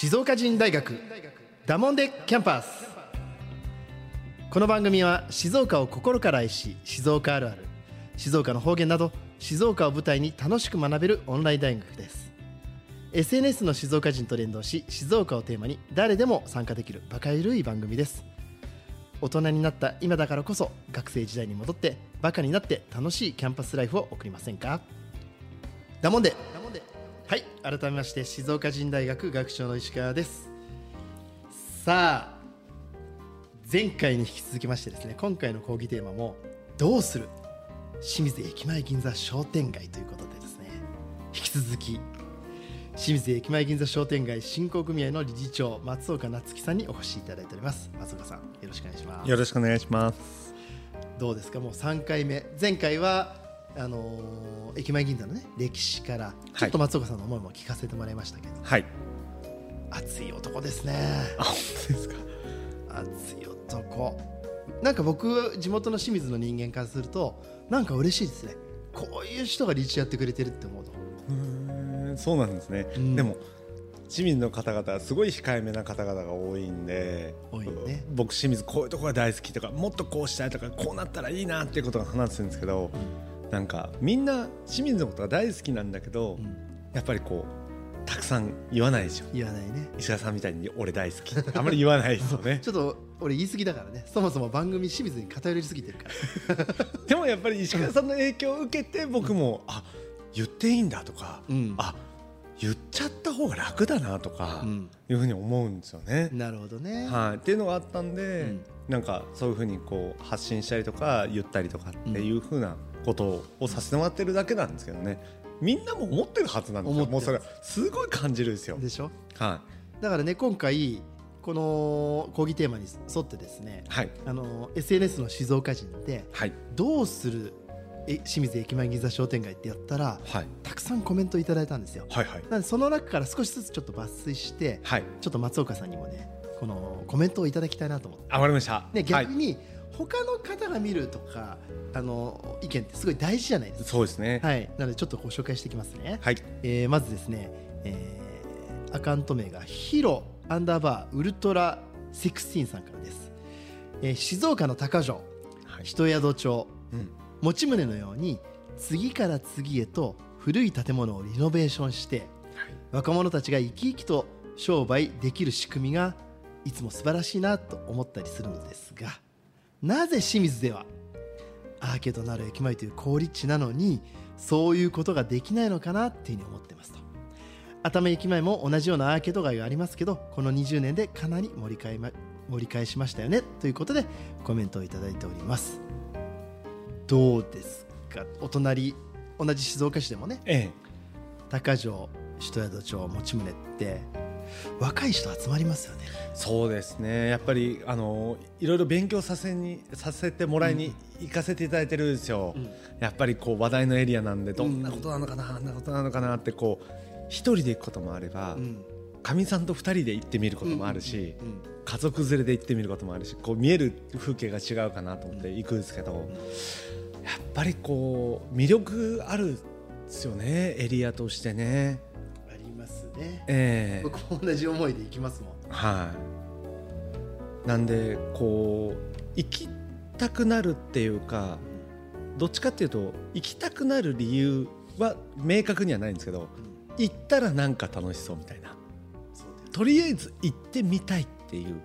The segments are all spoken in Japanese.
静岡人大学ダモンデキャンパス。この番組は静岡を心から愛し静岡あるある静岡の方言など静岡を舞台に楽しく学べるオンライン大学です。SNS の静岡人と連動し静岡をテーマに誰でも参加できるバカゆるい番組です。大人になった今だからこそ学生時代に戻ってバカになって楽しいキャンパスライフを送りませんか？だもんではい改めまして静岡人大学学長の石川です。さあ前回に引き続きましてですね今回の講義テーマもどうする清水駅前銀座商店街ということでですね引き続き清水駅前銀座商店街振興組合の理事長松岡夏樹さんにお越しいただいております。松岡さんよろしくお願いします。よろしくお願いします。どうですか？もう3回目。前回はあのー駅前銀座のね歴史からちょっと松岡さんの思いも聞かせてもらいましたけど、はい。熱い男ですね。あ本当ですか？熱い男。なんか僕地元の清水の人間からするとなんか嬉しいですね。こういう人が理事やってくれてるって思うとうーんそうなんですね、うん。でも清水の方々はすごい控えめな方々が多いんで多いね。僕清水こういうところが大好きとかもっとこうしたいとかこうなったらいいなっていうことが話すんですけど、なんかみんな清水のことが大好きなんだけど、うん。やっぱりこうたくさん言わないですよ言わないね。石川さんみたいに俺大好きって。あまり言わないですよね。ちょっと俺言い過ぎだからね。そもそも番組清水に偏りすぎてるから。でもやっぱり石川さんの影響を受けて僕もあ言っていいんだとか、うん。あ言っちゃった方が楽だなとかうん。いうふうに思うんですよね。なるほどね、はい、っていうのがあったんで、うん。なんかそういうふうにこう発信したりとか言ったりとかっていうふうなことをさせてもらってるだけなんですけどね。みんなも思ってるはずなんですよ。もうそれはすごい感じるんですよ。でしょ？はだからね今回この講義テーマに沿ってですねい、はい。あの SNS の静岡人ではい。どうするえ清水駅前銀座商店街ってやったらはい。たくさんコメントいただいたんですよ。はいはい。なのでその中から少しずつちょっと抜粋してはい。ちょっと松岡さんにもねこのコメントをいただきたいなと思って。あわかりました。ねはい、逆に他の方が見るとかあの意見ってすごい大事じゃないですか。そうですね。はい。なのでちょっとご紹介していきますね。はい。えーまずですね、えーアカウント名がヒロアンダーバーウルトラ16さんからです、えー静岡の高城はい。人宿町。うん。持ち宗のように次から次へと古い建物をリノベーションして若者たちが生き生きと商売できる仕組みがいつも素晴らしいなと思ったりするのですがなぜ清水ではアーケードのある駅前という好立地なのにそういうことができないのかなっていうふうに思ってますと。熱海駅前も同じようなアーケード街がありますけどこの20年でかなり盛り返えま盛り返しましたよねということでコメントをいただいております。どうですか？お隣同じ静岡市でもね。ええ。高城人宿町持宗って若い人集まりますよね。そうですね。やっぱりあのいろいろ勉強させにさせてもらいに行かせていただいてるんですよ、うん。やっぱりこう話題のエリアなんでどんなことなのかな、あんなことなのかなってこう一人で行くこともあればうん。かみ、さんと二人で行ってみることもあるし、うん。家族連れで行ってみることもあるしこう見える風景が違うかなと思って行くんですけど、やっぱりこう魅力あるですよねエリアとしてね。ね。ええ。僕も同じ思いで行きますもん。はい、なんでこう行きたくなるっていうかどっちかっていうと行きたくなる理由は明確にはないんですけど行ったらなんか楽しそうみたいな。とりあえず行ってみたいっていう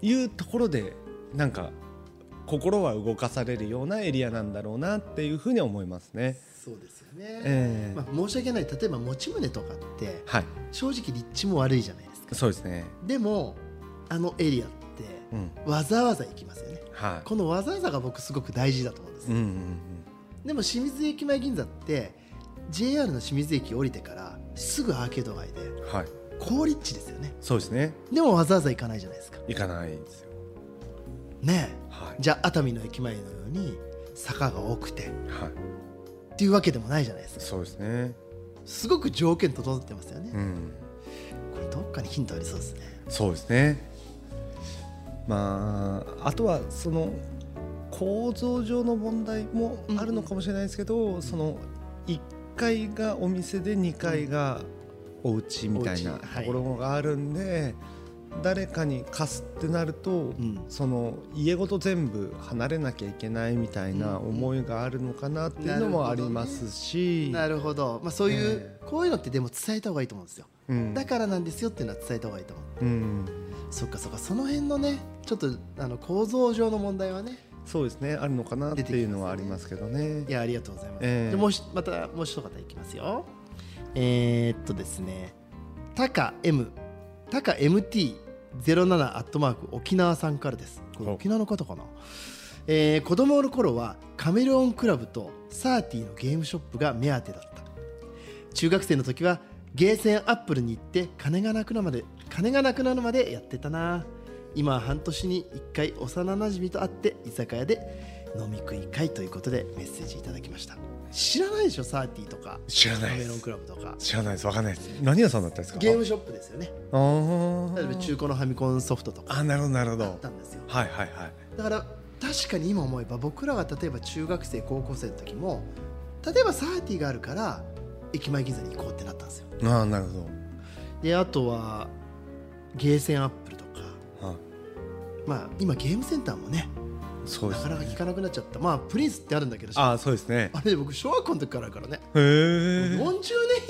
いうところでなんか心は動かされるようなエリアなんだろうなっていうふうに思いますね。そうですよね、ええ。まあ、申し訳ない。例えば持ち宗とかってはい。正直立地も悪いじゃないですか。そうですね、でもあのエリアってうん。わざわざ行きますよね。はい。このわざわざが僕すごく大事だと思うんですよ、うんうんうんでも清水駅前銀座って JR の清水駅降りてからすぐアーケード街ではい。好立地ですよね。そうですね。でもわざわざ行かないじゃないですか。行かないですよ。ね。はい。えじゃあ熱海の駅前のように坂が多くて。はい。っていうわけでもないじゃないですか。そうですね。すごく条件整ってますよね、うん、これどっかにヒントありそうですね。そうですね。まああとはその構造上の問題もあるのかもしれないですけど、その1階がお店で2階がお家みたいなところがあるんで、誰かに貸すってなると、ん。その家ごと全部離れなきゃいけないみたいな思いがあるのかなっていうのもありますし、なるほど、まあ、そういう、えこういうのってでも伝えた方がいいと思うんですよ、うん。だからなんですよっていうのは伝えた方がいいと思う。うん、そっかそっか。その辺のねちょっとあの構造上の問題はねそうですね。あるのかなっていうのはありますけどね。い。やありがとうございます、ええ。でもうしまたもう一方いきますよ。えー、っとですね。タカ M タカ MT07 アットマーク沖縄さんからです。これお。沖縄の方かな？えー子供の頃はカメレオンクラブとサーティのゲームショップが目当てだった。中学生の時はゲーセンアップルに行って金がなくなるまで金がなくなるまでやってたな。今は半年に1回幼なじみと会って居酒屋で飲み食い会ということでメッセージいただきました知らないでしょサーティとか知らカない。メレオンクラブとか知らないです。わかんないです。何屋さんだったんですか？ゲームショップですよねあー例えば中古のファミコンソフトとかあ、なるほどなるほあどった。んですよはいはいはい。だから確かに今思えば僕らが例えば中学生高校生の時も例えばサーティがあるから駅前銀座に行こうってなったんですよああなるほど。であとはゲーセンアップルとかあまあ今ゲームセンターもねそうです、なかなかね。聞かなくなっちゃったまあプリンスってあるんだけどああそうですね。あれ僕小学校の時からあるからねへえ。40年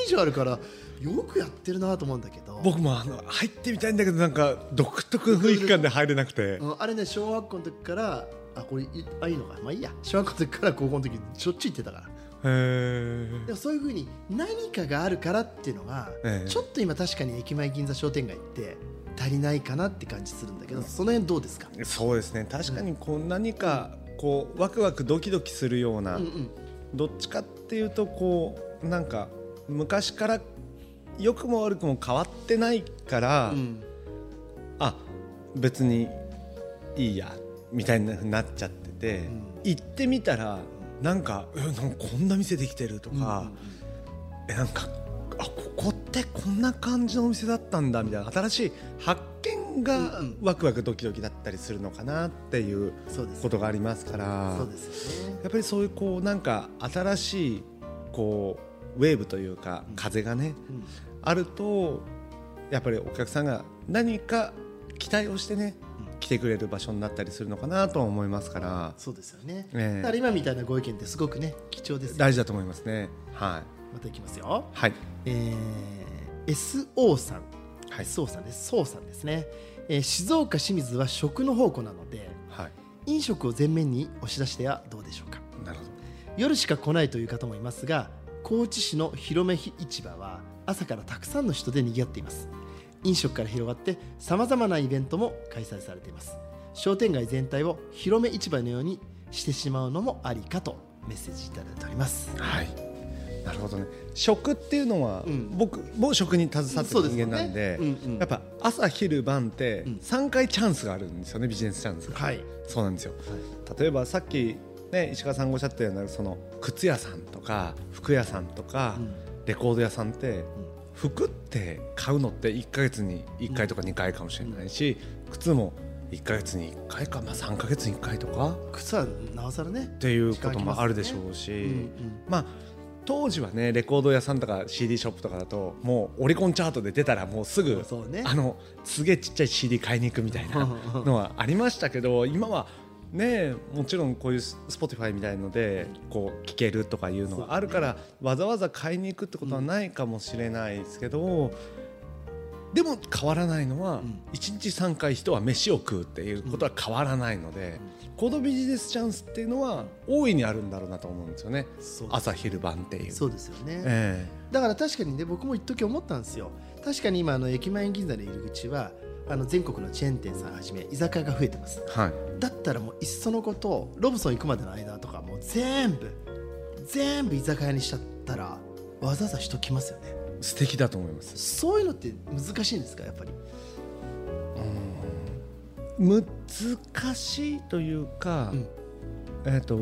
以上あるからよくやってるなと思うんだけど僕もあの入ってみたいんだけどなんか独特の雰囲気感で入れなくて。うんあれね小学校の時からあこれいあいいのかまあいいや小学校の時から高校の時しょっちゅう行ってたからへえ。でもそういうふうに何かがあるからっていうのが、ええちょっと今確かに駅前銀座商店街って足りないかなって感じするんだけどその辺どうですか、そうですね。確かにこう何かこうワクワクドキドキするような、うんうん。どっちかっていうとこうなんか昔から良くも悪くも変わってないから、うん。あ別にいいやみたいになっちゃってて、ん。行ってみたらなんかえなんかこんな店できてるとか、えなんかあここってこんな感じのお店だったんだみたいな新しい発見がワクワクドキドキだったりするのかなっていうことがありますからそうですよね。やっぱりそういうこうなんか新しいこうウェーブというか風がね、うん。あるとやっぱりお客さんが何か期待をしてね、来てくれる場所になったりするのかなとは思いますから。そうですよね、ええ。だから今みたいなご意見ってすごくね貴重ですよ大事だと思いますね。はい。またいきますよ。はい。えー、SO さん、はい。SO さんです。そうさんですね、えー静岡清水は食の宝庫なのではい。飲食を前面に押し出してはどうでしょうか。なるほど。夜しか来ないという方もいますが高知市の広め市場は朝からたくさんの人で賑わっています。飲食から広がってさまざまなイベントも開催されています。商店街全体を広め市場のようにしてしまうのもありかとメッセージいただいております。はいなるほどね。食っていうのは、うん。僕も食に携わってる人間なんでねうんうん。やっぱ朝昼晩ってうん。3回チャンスがあるんですよねビジネスチャンスが、はい。そうなんですよ。例えばさっきね石川さんがおっしゃったようなその靴屋さんとか服屋さんとか、うん。レコード屋さんって、服って買うのって1か月に1回とか2回かもしれないし、靴も1か月に1回か、まあ、3か月に1回とか。靴はなおさらねっていうこともあるでしょうし、まあ当時はねレコード屋さんとか CD ショップとかだともうオリコンチャートで出たらもうすぐそうね。あのすげえちっちゃい CD 買いに行くみたいなのはありましたけど今はねもちろんこういう Spotify みたいのでこう聴けるとかいうのがあるからわざわざ買いに行くってことはないかもしれないですけど、でも変わらないのは、ん。1日3回人は飯を食うっていうことは変わらないので、このビジネスチャンスっていうのは大いにあるんだろうなと思うんですよね。朝昼晩っていう。そうですよね、えだから確かにね僕も一時思ったんですよ。確かに今あの駅前銀座の入り口はあの全国のチェーン店さんはじめ居酒屋が増えてます。えはい。だったらもういっそのことロブソン行くまでの間とかもう全部全部居酒屋にしちゃったらわざわざ人来ますよね素敵だと思います。そういうのって難しいんですか？やっぱり。難しいというか、うん。えっ、と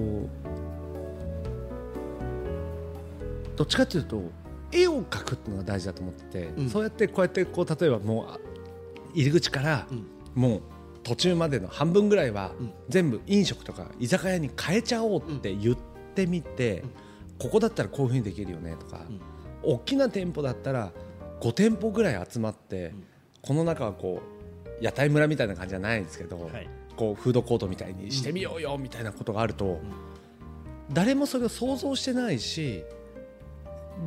どっちかというと絵を描くっていうのが大事だと思ってて、うん。そうやってこうやってこう例えばもうあ入り口からうん。もう途中までの半分ぐらいはうん。全部飲食とか居酒屋に変えちゃおうって言ってみて、うん。ここだったらこういうふうにできるよねとか、大きな店舗だったら5店舗ぐらい集まって、ん。この中はこう屋台村みたいな感じじゃないんですけど、はい。こうフードコートみたいにしてみようよみたいなことがあると、誰もそれを想像してないし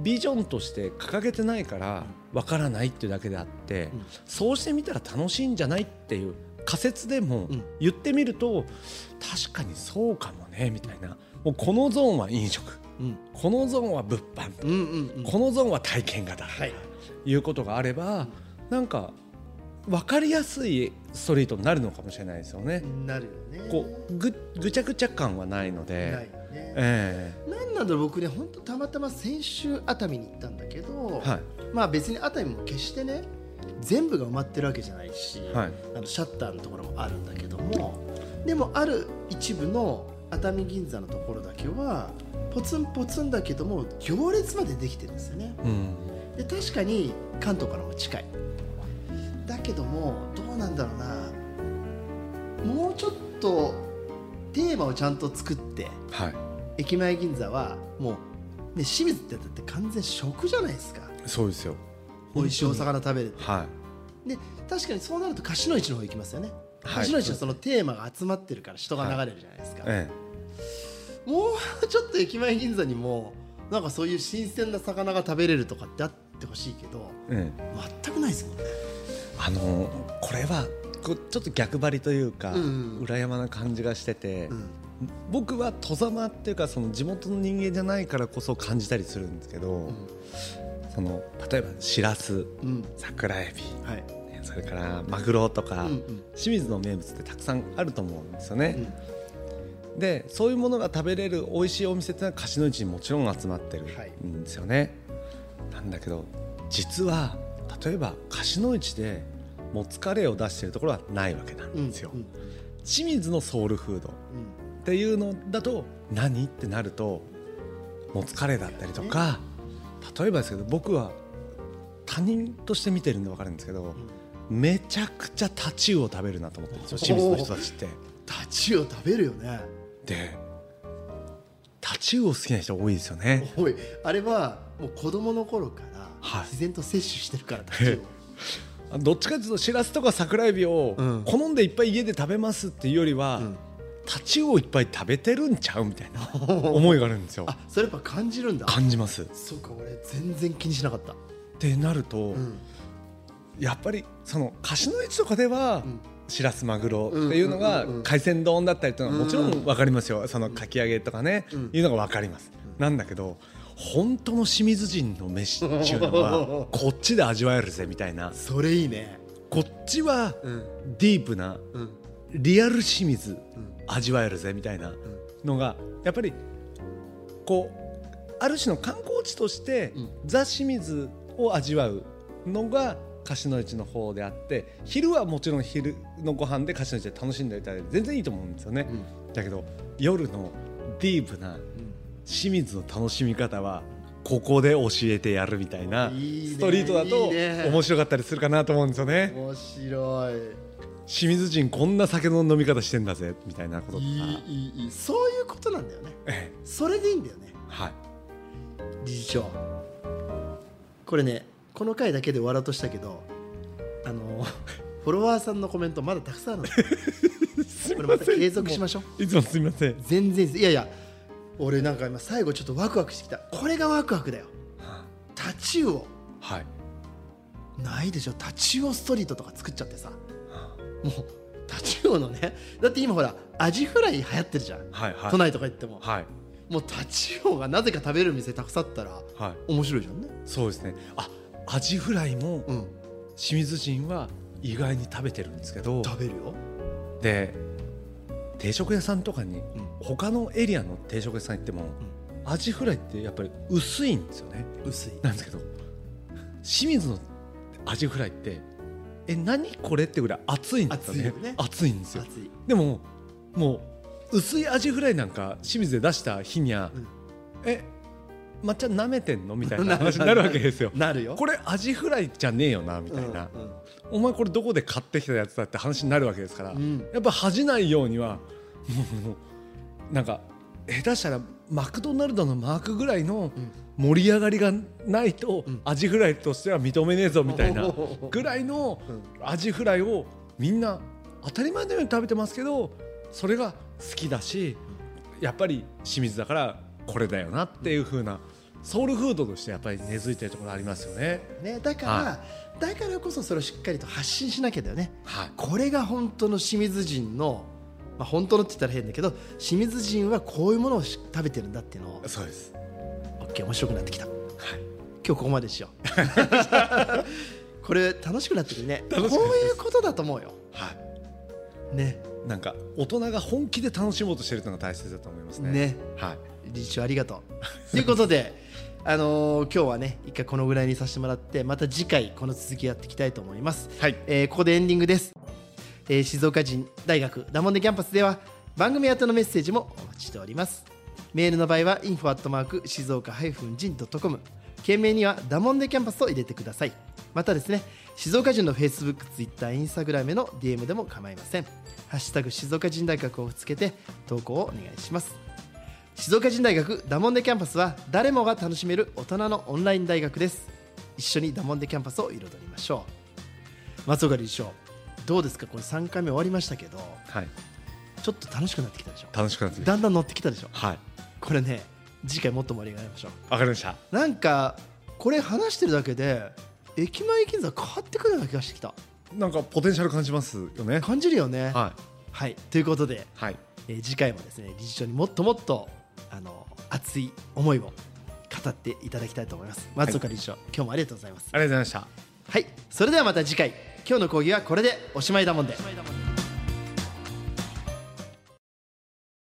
ビジョンとして掲げてないからわからないっていうだけであって、うん。そうしてみたら楽しいんじゃないっていう仮説でもうん。言ってみると確かにそうかもねみたいな。もうこのゾーンは飲食。うんこのゾーンは物販。うんうんうん。このゾーンは体験型。はい。いうことがあればなんか分かりやすいストリートになるのかもしれないですよね。なるよね。こうぐぐちゃぐちゃ感はないので、ないよね。えなんなんだろう僕ね本当たまたま先週熱海に行ったんだけど、えはい。まあ別に熱海も決してね全部が埋まってるわけじゃないし、はい。あのシャッターのところもあるんだけどもでもある一部の熱海銀座のところだけはポツンポツンだけども行列までできてるんですよね。うん。で確かに関東からも近い。だけどもどうなんだろうな。もうちょっとテーマをちゃんと作ってはい。駅前銀座はもう、ね、清水ってだって完全食じゃないですか。そうですよ。美味しいお魚食べれて。はで確かにそうなると柏の市の方行きますよね。はい。柏の市はそのテーマが集まってるから人が流れるじゃないですか、もうちょっと駅前銀座にもなんかそういう新鮮な魚が食べれるとかってあってほしいけどええ。え全くないですもんね。あのこれはこうちょっと逆張りというか、うんうん。裏山な感じがしてて、うん。僕は戸様っていうかその地元の人間じゃないからこそ感じたりするんですけど、その例えばしらすうん。桜エビはい。ねそれからマグロとか、うんうん。清水の名物ってたくさんあると思うんですよね、でそういうものが食べれる美味しいお店ってのは柏の市にもちろん集まってるはい。んですよね、なんだけど実は例えば柏の市でもつカレーを出してるところはないわけなんうんですよ、うん清水のソウルフードっていうのだと何ってなるともつカレーだったりとか例えばですけど僕は他人として見てるんで分かるんですけど、めちゃくちゃタチウオ食べるなと思ってるんですよ。清水の人たちって。タチウオ食べるよねでタチウオ好きな人多いですよね。おい。あれはもう子供の頃からはい。自然と摂取してるからタチウ どっちかというとしらすとか桜エビをうん。好んでいっぱい家で食べますっていうよりは、うん。タチウオいっぱい食べてるんちゃうみたいな 思いがあるんですよ。オあそれやっぱ感じるんだ。感じます。っそうか俺全然気にしなかった。てなると、うん。やっぱりその柏の市とかでは、うんしらすマグロっていうのが海鮮丼だったりというのはもちろん分かりますよ、そのかき揚げとかね、うん。いうのが分かります、なんだけど本当の清水人の飯っていうのはこっちで味わえるぜみたいな。それいいね。こっちはうん。ディープなうん。リアル清水うん。味わえるぜみたいなのがやっぱりこうある種の観光地としてうん。ザ・清水を味わうのが柏の市の方であって昼はもちろん昼のご飯で柏の市で楽しんでいただいて全然いいと思うんですよね、うん。だけど夜のディープな清水の楽しみ方はここで教えてやるみたいなストリートだと面白かったりするかなと思うんですよね。面白い。清水人こんな酒の飲み方してんだぜみたいなこととか。いい。そういうことなんだよね。ええ。それでいいんだよね。はい。理事長。これねこの回だけで終わろうとしたけどあの フォロワーさんのコメントまだたくさんあるの。すこれまた継続しましょう。いつもすみません。全然いやいや俺なんか今最後ちょっとワクワクしてきた。これがワクワクだよ。タチウオ。はい。ないでしょ。タチウオストリートとか作っちゃってさ。もうタチウオのね。だって今ほらアジフライ流行ってるじゃん、はいはい。都内とか行っても、はい。もうタチウオがなぜか食べる店たくさんあったらはい。面白いじゃんね。そうですね。あアジフライもうん。清水人は意外に食べてるんですけど食べるよ。で定食屋さんとかにうん。他のエリアの定食屋さん行っても、アジフライってやっぱり薄いんですよね。薄い。なんですけど清水のアジフライってえ何これってぐらい熱いんですよね。熱いよね。んですよ。でももう薄いアジフライなんか清水で出した日にゃ、うん。え抹茶舐めてんの？みたいな。話 になる。わけですよ。なるよ。これアジフライじゃねえよなみたいな、お前これどこで買ってきたやつだって話になるわけですから、うん。うんやっぱ恥じないようにはもうもうなんか下手したらマクドナルドのマークぐらいの盛り上がりがないとアジフライとしては認めねえぞみたいなぐらいのアジフライをみんな当たり前のように食べてますけどそれが好きだしやっぱり清水だからこれだよなっていう風なソウルフードとしてやっぱり根付いてるところありますよね。ね、だから、はだからこそそれをしっかりと発信しなきゃだよね。はい、これが本当の清水人の、まあ、本当のって言ったら変だけど清水人はこういうものをし食べてるんだっていうのをそうです。OK 面白くなってきた。はい、今日ここまでしよう。これ楽しくなってくるね。こういうことだと思うよ。はい。ね。なんか大人が本気で楽しもうとしてるのが大切だと思いますね。ね。はい。理事長ありがとう。ということで あのー今日はね一回このぐらいにさせてもらってまた次回この続きやっていきたいと思います。はい。えーここでエンディングです、えー静岡人大学ダモンデキャンパスでは番組宛てのメッセージもお待ちしております。メールの場合は info@ 静岡人 .com 件名にはダモンデキャンパスと入れてください。またですね静岡人の Facebook、Twitter、Instagram への DM でも構いません。ハッシュタグ静岡人大学をつけて投稿をお願いします静岡人大学ダモンデキャンパスは誰もが楽しめる大人のオンライン大学です一緒にダモンデキャンパスを彩りましょう松岡理事長どうですか？これ3回目終わりましたけどはい。ちょっと楽しくなってきたでしょ？楽しくなってきただんだん乗ってきたでしょ？はい。これね次回もっと盛り上がりましょわかりました。うなんかこれ話してるだけで駅前銀座変わってくるような気がしてきたなんかポテンシャル感じますよね。感じるよねははいということで、い。はい。えー次回もですね理事長にもっともっとあの熱い思いを語っていただきたいと思います。松岡理事長、今日もありがとうございます。ありがとうございました。はい。それではまた次回。今日の講義はこれでおしまいだもんで